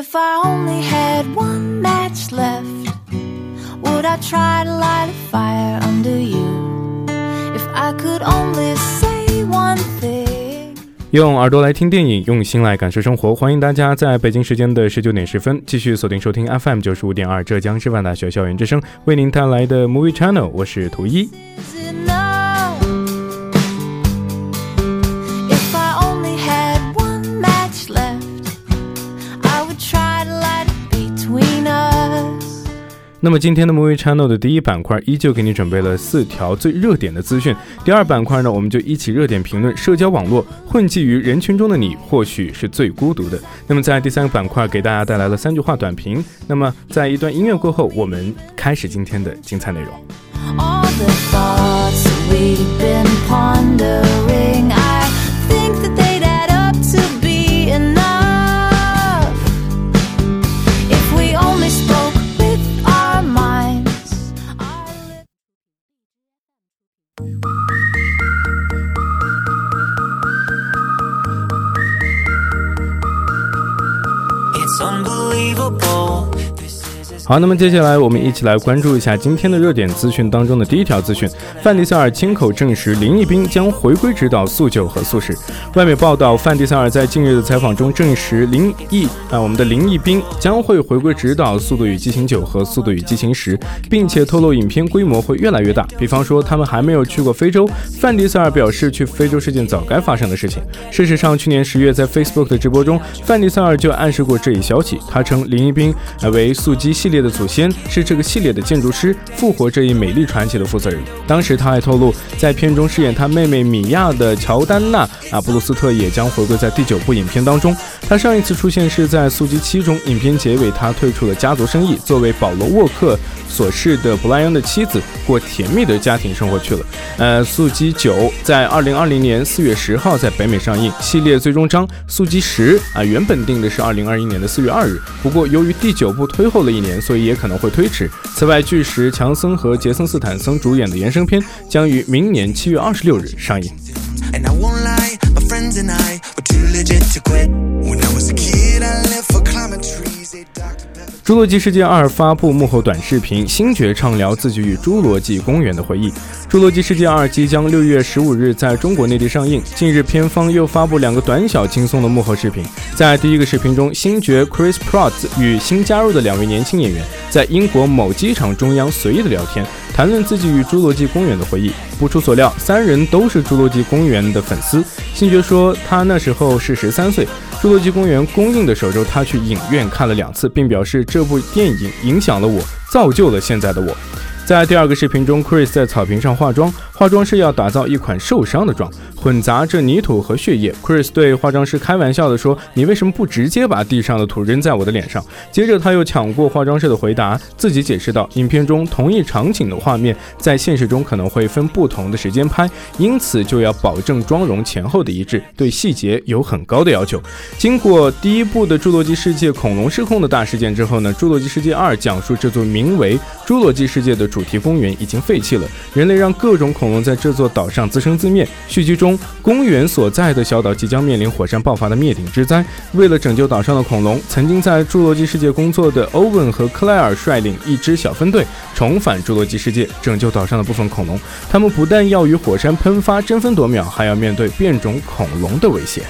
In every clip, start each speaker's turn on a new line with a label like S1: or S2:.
S1: If I only had one match left, would I try to light a fire under you? If I could only say one thing.
S2: 用耳朵来听电影，用心来感受生活。欢迎大家在北京时间的十九点十分继续锁定收听 FM 九十五点二浙江师范大学校园之声为您带来的 Movie Channel，我是图一。那么今天的 Movie Channel 的第一板块依旧给你准备了四条最热点的资讯。第二板块呢，我们就一起热点评论社交网络混迹于人群中的你，或许是最孤独的。那么在第三个板块给大家带来了三句话短评。那么在一段音乐过后，我们开始今天的精彩内容。好，那么接下来我们一起来关注一下今天的热点资讯当中的第一条资讯：范迪塞尔亲口证实林毅斌将回归指导速九和速十。外媒报道，范迪塞尔在近日的采访中证实林毅啊，我们的林毅斌将会回归指导《速度与激情九》和《速度与激情十》，并且透露影片规模会越来越大。比方说，他们还没有去过非洲。范迪塞尔表示，去非洲是件早该发生的事情。事实上，去年十月在 Facebook 的直播中，范迪塞尔就暗示过这一消息。他称林毅斌为速激系列。的祖先是这个系列的建筑师，复活这一美丽传奇的负责人。当时他还透露，在片中饰演他妹妹米娅的乔丹娜啊布鲁斯特也将回归在第九部影片当中。他上一次出现是在《速激七》中，影片结尾他退出了家族生意，作为保罗沃克所饰的布莱恩的妻子，过甜蜜的家庭生活去了。呃，《速激九》在二零二零年四月十号在北美上映，系列最终章《速激十》啊原本定的是二零二一年的四月二日，不过由于第九部推后了一年。所以也可能会推迟。此外，巨石强森和杰森斯坦森主演的衍生片将于明年七月二十六日上映。《侏罗纪世界二》发布幕后短视频，星爵畅聊自己与侏罗纪公园的回忆。《侏罗纪世界二》即将六月十五日在中国内地上映。近日，片方又发布两个短小轻松的幕后视频。在第一个视频中，星爵 Chris Pratt 与新加入的两位年轻演员在英国某机场中央随意的聊天，谈论自己与侏罗纪公园的回忆。不出所料，三人都是侏罗纪公园的粉丝。星爵说，他那时候是十三岁。《侏罗纪公园》公映的首周，他去影院看了两次，并表示这部电影影响了我，造就了现在的我。在第二个视频中，Chris 在草坪上化妆，化妆师要打造一款受伤的妆。混杂着泥土和血液，Chris 对化妆师开玩笑地说：“你为什么不直接把地上的土扔在我的脸上？”接着他又抢过化妆师的回答，自己解释道：“影片中同一场景的画面在现实中可能会分不同的时间拍，因此就要保证妆容前后的一致，对细节有很高的要求。”经过第一部的《侏罗纪世界：恐龙失控》的大事件之后呢，《侏罗纪世界二》讲述这座名为《侏罗纪世界》的主主题公园已经废弃了，人类让各种恐龙在这座岛上自生自灭。续集中。公园所在的小岛即将面临火山爆发的灭顶之灾。为了拯救岛上的恐龙，曾经在侏罗纪世界工作的欧文和克莱尔率领一支小分队重返侏罗纪世界，拯救岛上的部分恐龙。他们不但要与火山喷发争分夺秒，还要面对变种恐龙的威胁。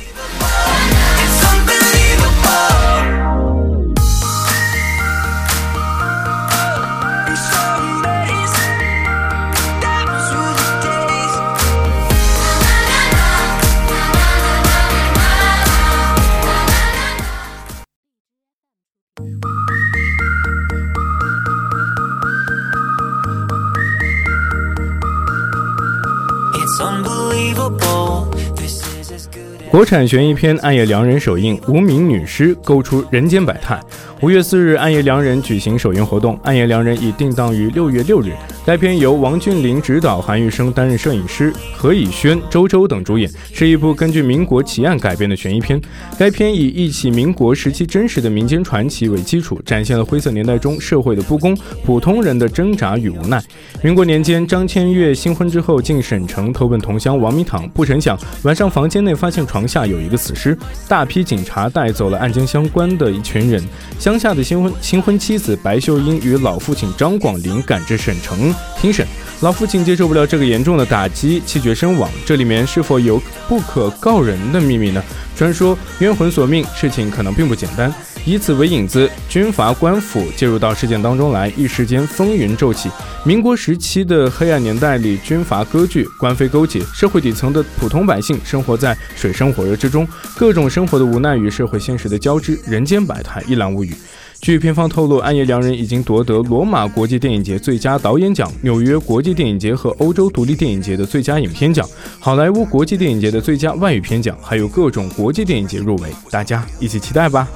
S2: 产悬疑片《暗夜良人》首映，无名女尸勾出人间百态。五月四日，《暗夜良人》举行首映活动，《暗夜良人》已定档于六月六日。该片由王俊霖执导，韩玉生担任摄影师，何以轩、周周等主演，是一部根据民国奇案改编的悬疑片。该片以一起民国时期真实的民间传奇为基础，展现了灰色年代中社会的不公、普通人的挣扎与无奈。民国年间，张千月新婚之后进省城投奔同乡王明堂，不成想晚上房间内发现床。床下有一个死尸，大批警察带走了案件相关的一群人。乡下的新婚新婚妻子白秀英与老父亲张广林赶至省城庭审，老父亲接受不了这个严重的打击，气绝身亡。这里面是否有不可告人的秘密呢？传说冤魂索命，事情可能并不简单。以此为引子，军阀官府介入到事件当中来，一时间风云骤起。民国时期的黑暗年代里，军阀割据，官非勾结，社会底层的普通百姓生活在水深火热之中，各种生活的无奈与社会现实的交织，人间百态，一览无余。据片方透露，《暗夜良人》已经夺得罗马国际电影节最佳导演奖、纽约国际电影节和欧洲独立电影节的最佳影片奖、好莱坞国际电影节的最佳外语片奖，还有各种国际电影节入围，大家一起期待吧。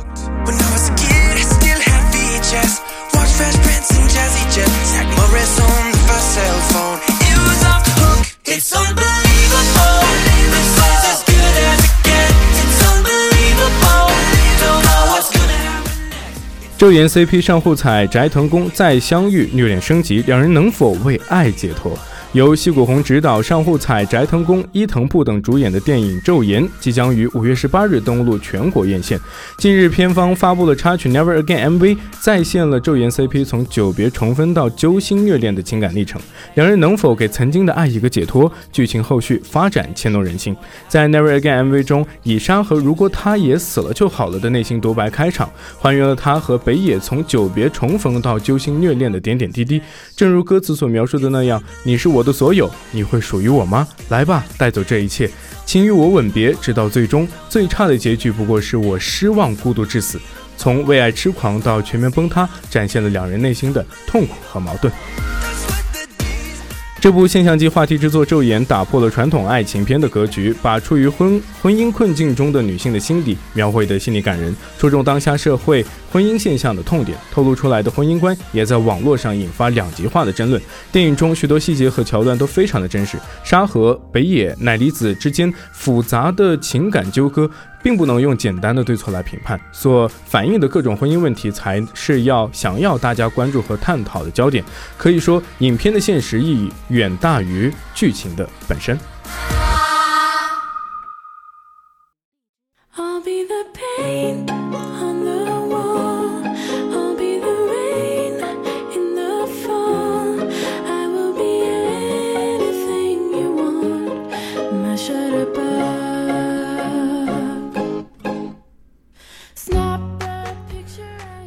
S2: 周岩 CP 上户彩翟腾公再相遇，虐恋升级，两人能否为爱解脱？由西谷红执导、上户彩、翟腾公、伊藤步等主演的电影《昼颜》即将于五月十八日登陆全国院线。近日，片方发布了插曲《Never Again》MV，再现了昼颜 CP 从久别重逢到揪心虐恋的情感历程。两人能否给曾经的爱一个解脱？剧情后续发展牵动人心。在《Never Again》MV 中，以沙和“如果他也死了就好了”的内心独白开场，还原了他和北野从久别重逢到揪心虐恋的点点滴滴。正如歌词所描述的那样：“你是我。”的所有，你会属于我吗？来吧，带走这一切，请与我吻别，直到最终。最差的结局不过是我失望、孤独至死。从为爱痴狂到全面崩塌，展现了两人内心的痛苦和矛盾。这部现象级话题之作《昼颜》打破了传统爱情片的格局，把处于婚婚姻困境中的女性的心理描绘得细腻感人，戳中当下社会婚姻现象的痛点。透露出来的婚姻观也在网络上引发两极化的争论。电影中许多细节和桥段都非常的真实，沙河、北野、乃离子之间复杂的情感纠葛。并不能用简单的对错来评判，所反映的各种婚姻问题才是要想要大家关注和探讨的焦点。可以说，影片的现实意义远大于剧情的本身。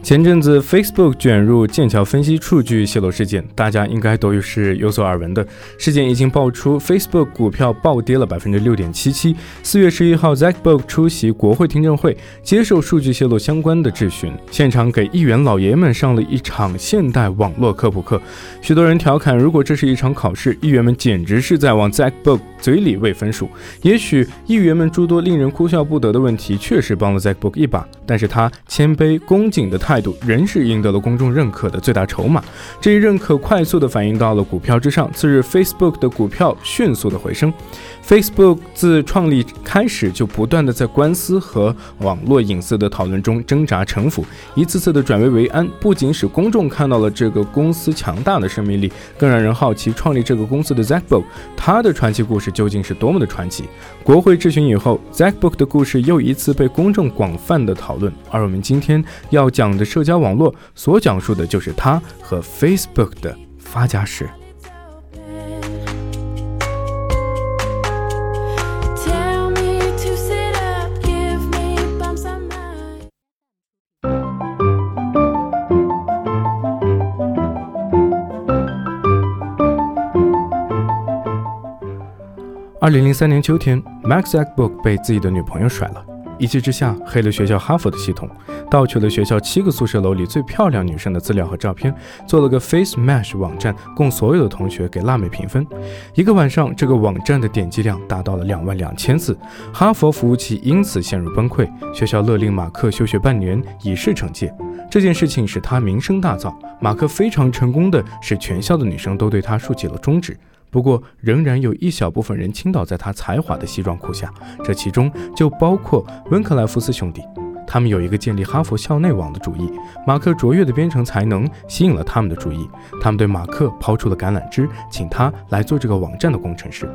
S2: 前阵子，Facebook 卷入剑桥分析数据泄露事件，大家应该都是有所耳闻的。事件已经爆出，Facebook 股票暴跌了百分之六点七七。四月十一号 z a c k b o o k 出席国会听证会，接受数据泄露相关的质询，现场给议员老爷们上了一场现代网络科普课。许多人调侃，如果这是一场考试，议员们简直是在往 z a c k b o o k 嘴里喂分数。也许议员们诸多令人哭笑不得的问题，确实帮了 z a c k b o o k 一把，但是他谦卑恭谨的态。态度仍是赢得了公众认可的最大筹码。这一认可快速的反映到了股票之上。次日，Facebook 的股票迅速的回升。Facebook 自创立开始就不断的在官司和网络隐私的讨论中挣扎沉浮，一次次的转危为安，不仅使公众看到了这个公司强大的生命力，更让人好奇创立这个公司的 Zackbook，他的传奇故事究竟是多么的传奇。国会质询以后，Zackbook 的故事又一次被公众广泛的讨论，而我们今天要讲的社交网络所讲述的就是他和 Facebook 的发家史。二零零三年秋天，Max Zuckerberg 被自己的女朋友甩了，一气之下黑了学校哈佛的系统。盗取了学校七个宿舍楼里最漂亮女生的资料和照片，做了个 Face Match 网站，供所有的同学给辣妹评分。一个晚上，这个网站的点击量达到了两万两千次，哈佛服务器因此陷入崩溃，学校勒令马克休学半年，以示惩戒。这件事情使他名声大噪，马克非常成功的使全校的女生都对他竖起了中指。不过，仍然有一小部分人倾倒在他才华的西装裤下，这其中就包括温克莱夫斯兄弟。他们有一个建立哈佛校内网的主意，马克卓越的编程才能吸引了他们的注意，他们对马克抛出了橄榄枝，请他来做这个网站的工程师。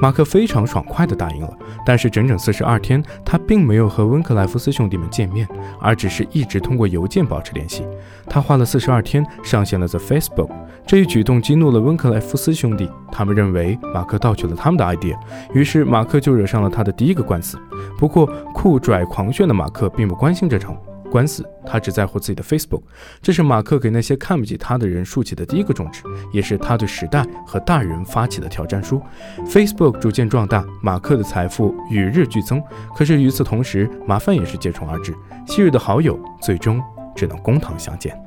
S2: 马克非常爽快地答应了，但是整整四十二天，他并没有和温克莱夫斯兄弟们见面，而只是一直通过邮件保持联系。他花了四十二天上线了 The Facebook，这一举动激怒了温克莱夫斯兄弟，他们认为马克盗取了他们的 idea，于是马克就惹上了他的第一个官司。不过酷拽狂炫的马克并不关心这场。官司，他只在乎自己的 Facebook。这是马克给那些看不起他的人竖起的第一个中指，也是他对时代和大人发起的挑战书。Facebook 逐渐壮大，马克的财富与日俱增。可是与此同时，麻烦也是接踵而至。昔日的好友，最终只能公堂相见。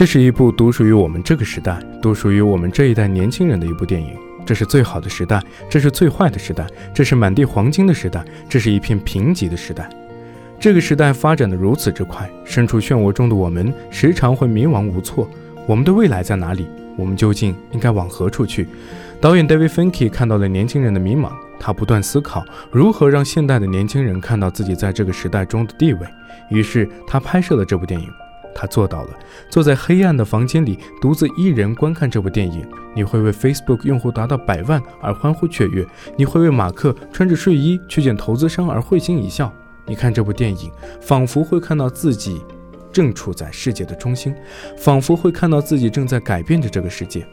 S2: 这是一部独属于我们这个时代、独属于我们这一代年轻人的一部电影。这是最好的时代，这是最坏的时代，这是满地黄金的时代，这是一片贫瘠的时代。这个时代发展的如此之快，身处漩涡中的我们时常会迷茫无措。我们的未来在哪里？我们究竟应该往何处去？导演 David Finke 看到了年轻人的迷茫，他不断思考如何让现代的年轻人看到自己在这个时代中的地位。于是他拍摄了这部电影。他做到了，坐在黑暗的房间里，独自一人观看这部电影。你会为 Facebook 用户达到百万而欢呼雀跃，你会为马克穿着睡衣去见投资商而会心一笑。你看这部电影，仿佛会看到自己正处在世界的中心，仿佛会看到自己正在改变着这个世界。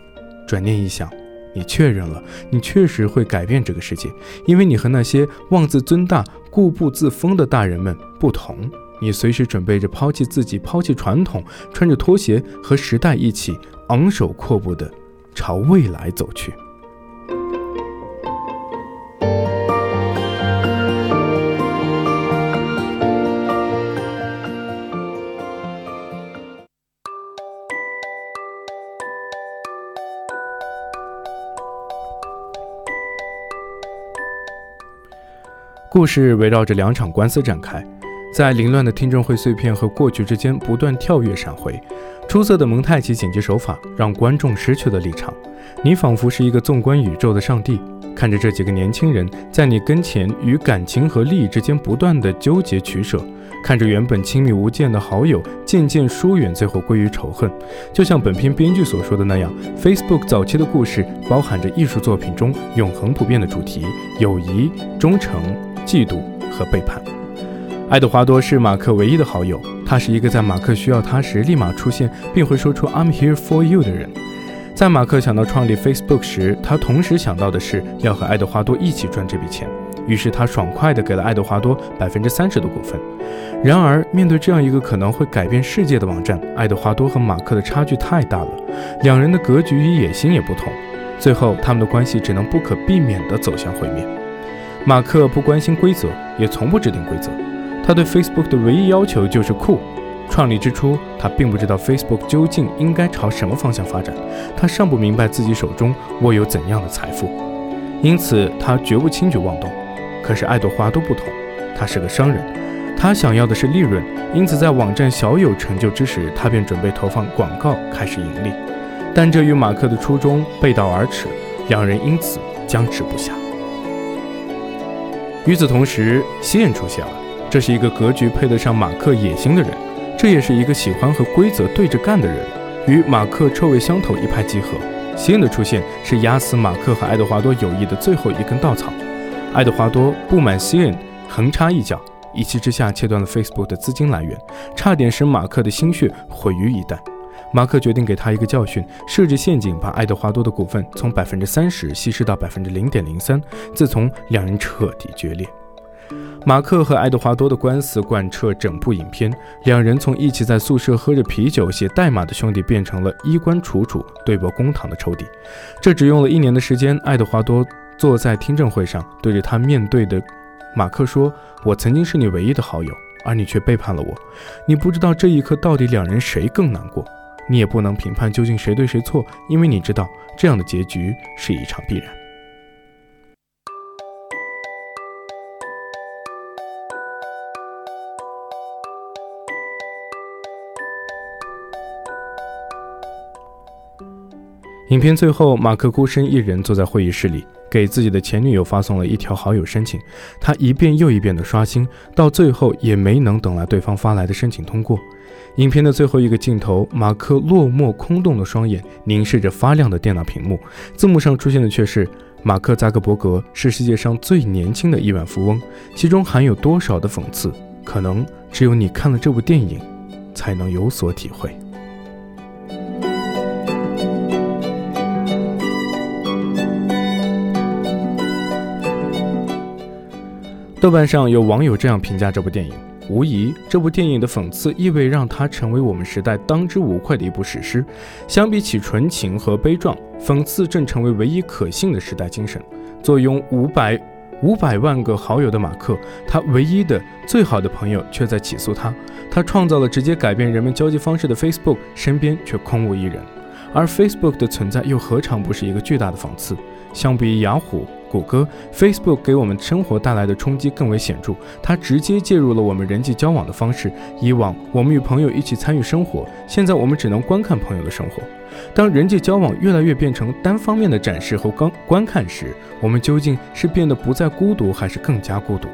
S2: 转念一想，你确认了，你确实会改变这个世界，因为你和那些妄自尊大、固步自封的大人们不同。你随时准备着抛弃自己，抛弃传统，穿着拖鞋和时代一起昂首阔步的朝未来走去。故事围绕着两场官司展开。在凌乱的听证会碎片和过去之间不断跳跃闪回，出色的蒙太奇剪辑手法让观众失去了立场。你仿佛是一个纵观宇宙的上帝，看着这几个年轻人在你跟前与感情和利益之间不断的纠结取舍，看着原本亲密无间的好友渐渐疏远，最后归于仇恨。就像本片编剧所说的那样，Facebook 早期的故事包含着艺术作品中永恒不变的主题：友谊、忠诚、嫉妒和背叛。爱德华多是马克唯一的好友，他是一个在马克需要他时立马出现，并会说出 "I'm here for you" 的人。在马克想到创立 Facebook 时，他同时想到的是要和爱德华多一起赚这笔钱，于是他爽快地给了爱德华多百分之三十的股份。然而，面对这样一个可能会改变世界的网站，爱德华多和马克的差距太大了，两人的格局与野心也不同，最后他们的关系只能不可避免地走向毁灭。马克不关心规则，也从不制定规则。他对 Facebook 的唯一要求就是酷。创立之初，他并不知道 Facebook 究竟应该朝什么方向发展，他尚不明白自己手中握有怎样的财富，因此他绝不轻举妄动。可是爱德华都不同，他是个商人，他想要的是利润，因此在网站小有成就之时，他便准备投放广告开始盈利。但这与马克的初衷背道而驰，两人因此僵持不下。与此同时，西恩出现了。这是一个格局配得上马克野心的人，这也是一个喜欢和规则对着干的人，与马克臭味相投，一拍即合。西恩的出现是压死马克和爱德华多友谊的最后一根稻草。爱德华多不满西恩横插一脚，一气之下切断了 Facebook 的资金来源，差点使马克的心血毁于一旦。马克决定给他一个教训，设置陷阱，把爱德华多的股份从百分之三十稀释到百分之零点零三。自从两人彻底决裂，马克和爱德华多的官司贯彻整部影片，两人从一起在宿舍喝着啤酒写代码的兄弟，变成了衣冠楚楚对簿公堂的仇敌。这只用了一年的时间。爱德华多坐在听证会上，对着他面对的马克说：“我曾经是你唯一的好友，而你却背叛了我。你不知道这一刻到底两人谁更难过。”你也不能评判究竟谁对谁错，因为你知道这样的结局是一场必然。影片最后，马克孤身一人坐在会议室里，给自己的前女友发送了一条好友申请。他一遍又一遍的刷新，到最后也没能等来对方发来的申请通过。影片的最后一个镜头，马克落寞空洞的双眼凝视着发亮的电脑屏幕，字幕上出现的却是马克扎克伯格是世界上最年轻的亿万富翁，其中含有多少的讽刺，可能只有你看了这部电影才能有所体会。豆瓣上有网友这样评价这部电影。无疑，这部电影的讽刺意味让它成为我们时代当之无愧的一部史诗。相比起纯情和悲壮，讽刺正成为唯一可信的时代精神。坐拥五百五百万个好友的马克，他唯一的最好的朋友却在起诉他。他创造了直接改变人们交际方式的 Facebook，身边却空无一人。而 Facebook 的存在又何尝不是一个巨大的讽刺？相比雅虎。谷歌、Facebook 给我们生活带来的冲击更为显著，它直接介入了我们人际交往的方式。以往我们与朋友一起参与生活，现在我们只能观看朋友的生活。当人际交往越来越变成单方面的展示和观观看时，我们究竟是变得不再孤独，还是更加孤独？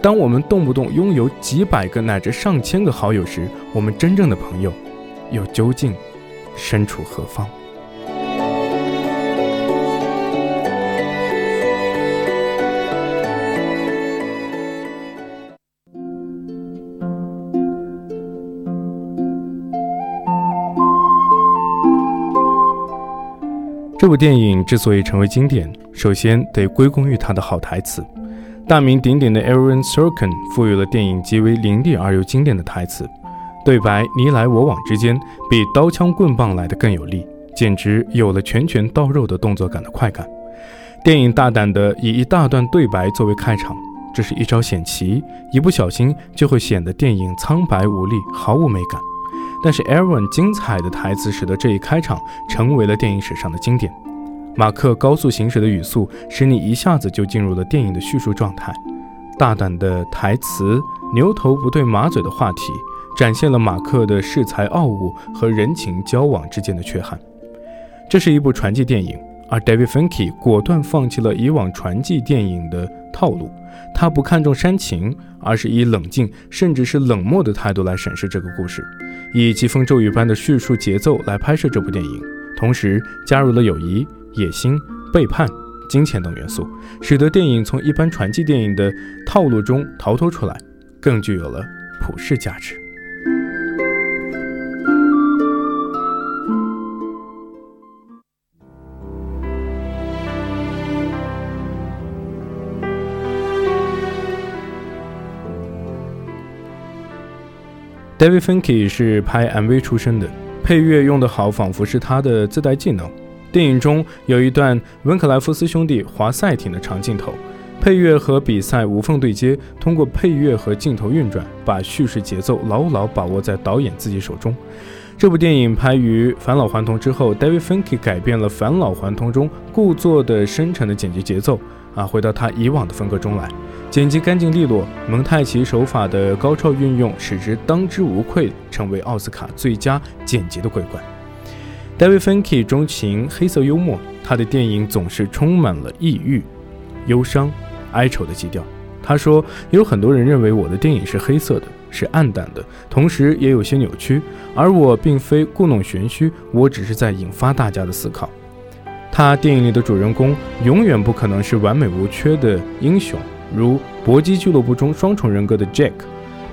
S2: 当我们动不动拥有几百个乃至上千个好友时，我们真正的朋友又究竟身处何方？电影之所以成为经典，首先得归功于它的好台词。大名鼎鼎的 Aaron Sorkin 赋予了电影极为凌厉而又经典的台词，对白你来我往之间，比刀枪棍棒来的更有力，简直有了拳拳到肉的动作感的快感。电影大胆地以一大段对白作为开场，这是一招险棋，一不小心就会显得电影苍白无力，毫无美感。但是 Aaron 精彩的台词使得这一开场成为了电影史上的经典。马克高速行驶的语速使你一下子就进入了电影的叙述状态。大胆的台词，牛头不对马嘴的话题，展现了马克的恃才傲物和人情交往之间的缺憾。这是一部传记电影，而 David Finke 果断放弃了以往传记电影的套路。他不看重煽情，而是以冷静甚至是冷漠的态度来审视这个故事，以疾风骤雨般的叙述节奏来拍摄这部电影，同时加入了友谊、野心、背叛、金钱等元素，使得电影从一般传记电影的套路中逃脱出来，更具有了普世价值。David Finke 是拍 MV 出身的，配乐用得好，仿佛是他的自带技能。电影中有一段温克莱夫斯兄弟划赛艇的长镜头，配乐和比赛无缝对接，通过配乐和镜头运转，把叙事节奏牢牢把握在导演自己手中。这部电影拍于《返老还童》之后，David Finke 改变了《返老还童》中故作的深沉的剪辑节奏，啊，回到他以往的风格中来。剪辑干净利落，蒙太奇手法的高超运用使之当之无愧成为奥斯卡最佳剪辑的桂冠。David Finke 钟情黑色幽默，他的电影总是充满了抑郁、忧伤、哀愁的基调。他说：“有很多人认为我的电影是黑色的，是暗淡的，同时也有些扭曲，而我并非故弄玄虚，我只是在引发大家的思考。”他电影里的主人公永远不可能是完美无缺的英雄。如搏击俱乐部中双重人格的 Jack，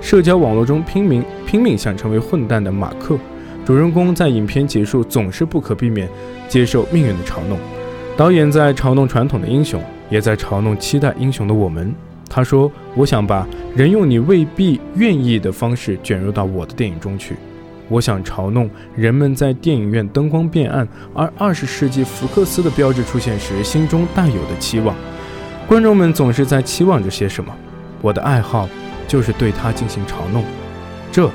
S2: 社交网络中拼命拼命想成为混蛋的马克。主人公在影片结束总是不可避免接受命运的嘲弄。导演在嘲弄传统的英雄，也在嘲弄期待英雄的我们。他说：“我想把人用你未必愿意的方式卷入到我的电影中去。我想嘲弄人们在电影院灯光变暗，而二十世纪福克斯的标志出现时心中带有的期望。观众们总是在期望着些什么？我的爱好就是对他进行嘲弄，这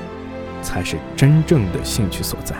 S2: 才是真正的兴趣所在。”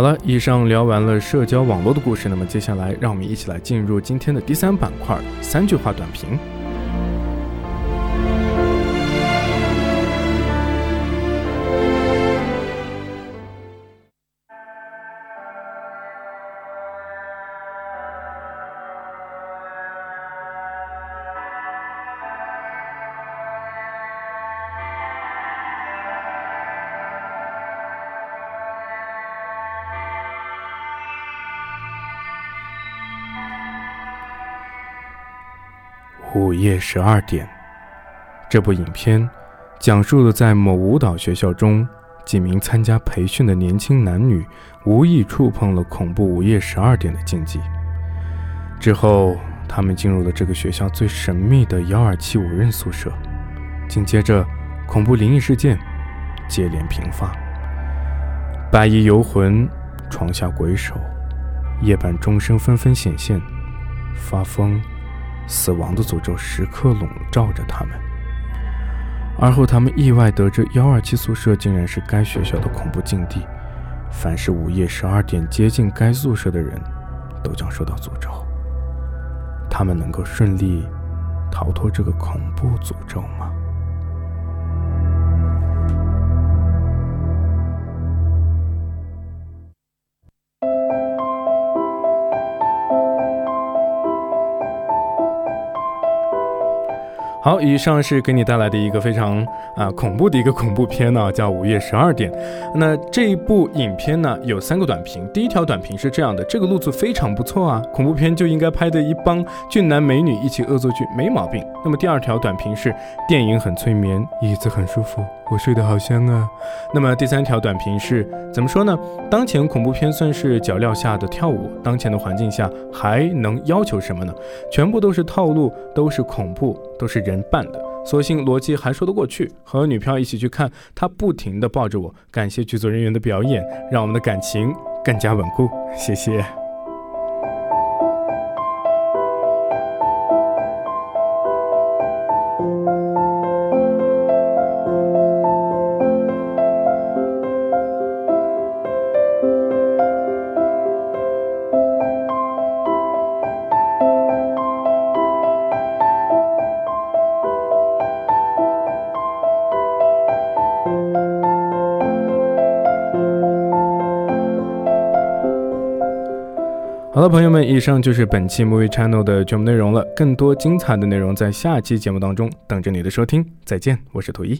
S2: 好了，以上聊完了社交网络的故事，那么接下来让我们一起来进入今天的第三板块——三句话短评。午夜十二点，这部影片讲述了在某舞蹈学校中，几名参加培训的年轻男女无意触碰了恐怖午夜十二点的禁忌。之后，他们进入了这个学校最神秘的幺二七五任宿舍。紧接着，恐怖灵异事件接连频发，白衣游魂、床下鬼手、夜半钟声纷纷显现，发疯。死亡的诅咒时刻笼罩着他们。而后，他们意外得知幺二七宿舍竟然是该学校的恐怖禁地，凡是午夜十二点接近该宿舍的人，都将受到诅咒。他们能够顺利逃脱这个恐怖诅咒吗？好，以上是给你带来的一个非常啊恐怖的一个恐怖片呢，叫《午夜十二点》。那这一部影片呢有三个短评，第一条短评是这样的：这个路子非常不错啊，恐怖片就应该拍的一帮俊男美女一起恶作剧，没毛病。那么第二条短评是电影很催眠，椅子很舒服，我睡得好香啊。那么第三条短评是怎么说呢？当前恐怖片算是脚镣下的跳舞，当前的环境下还能要求什么呢？全部都是套路，都是恐怖，都是人。扮的，所幸逻辑还说得过去。和女票一起去看，她不停地抱着我。感谢剧组人员的表演，让我们的感情更加稳固。谢谢。好了，朋友们，以上就是本期 Movie Channel 的全部内容了。更多精彩的内容在下期节目当中等着你的收听。再见，我是图一。